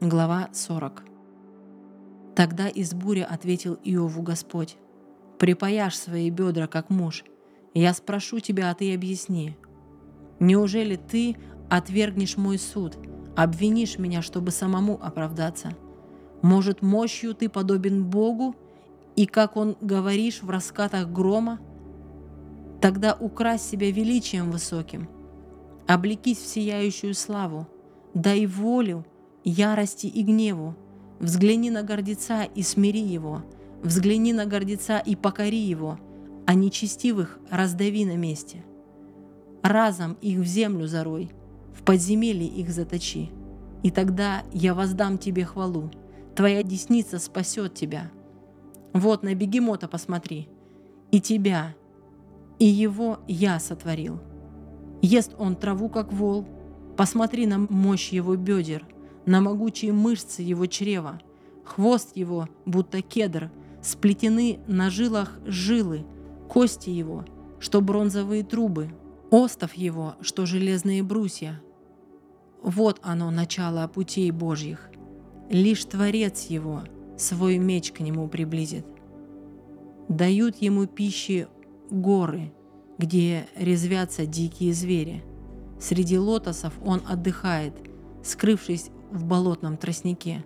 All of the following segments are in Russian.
Глава 40. Тогда из бури ответил Иову Господь. «Припаяшь свои бедра, как муж. Я спрошу тебя, а ты объясни. Неужели ты отвергнешь мой суд, обвинишь меня, чтобы самому оправдаться? Может, мощью ты подобен Богу, и, как он говоришь в раскатах грома? Тогда укрась себя величием высоким, облекись в сияющую славу, дай волю ярости и гневу, взгляни на гордеца и смири его, взгляни на гордеца и покори его, а нечестивых раздави на месте. Разом их в землю зарой, в подземелье их заточи, и тогда я воздам тебе хвалу, твоя десница спасет тебя. Вот на бегемота посмотри, и тебя, и его я сотворил. Ест он траву, как вол, посмотри на мощь его бедер, на могучие мышцы его чрева, хвост его, будто кедр, сплетены на жилах жилы, кости его, что бронзовые трубы, остов его, что железные брусья. Вот оно, начало путей Божьих. Лишь Творец его свой меч к нему приблизит. Дают ему пищи горы, где резвятся дикие звери. Среди лотосов он отдыхает, скрывшись в болотном тростнике.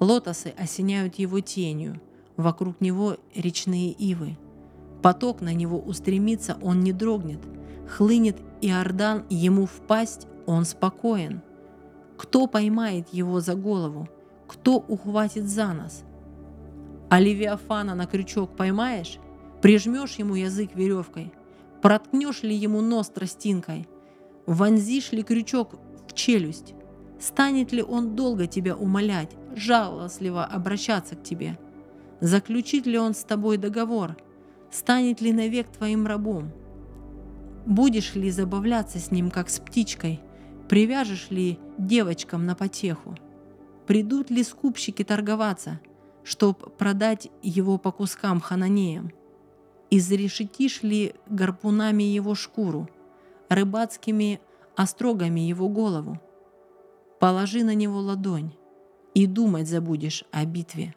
Лотосы осеняют его тенью, вокруг него речные ивы. Поток на него устремится, он не дрогнет. Хлынет Иордан ему в пасть, он спокоен. Кто поймает его за голову? Кто ухватит за нос? А Левиафана на крючок поймаешь? Прижмешь ему язык веревкой? Проткнешь ли ему нос тростинкой? Вонзишь ли крючок в челюсть? Станет ли он долго тебя умолять, жалостливо обращаться к тебе? Заключит ли он с тобой договор? Станет ли навек твоим рабом? Будешь ли забавляться с ним, как с птичкой? Привяжешь ли девочкам на потеху? Придут ли скупщики торговаться, чтоб продать его по кускам хананеям? Изрешетишь ли гарпунами его шкуру, рыбацкими острогами его голову? Положи на него ладонь, и думать забудешь о битве.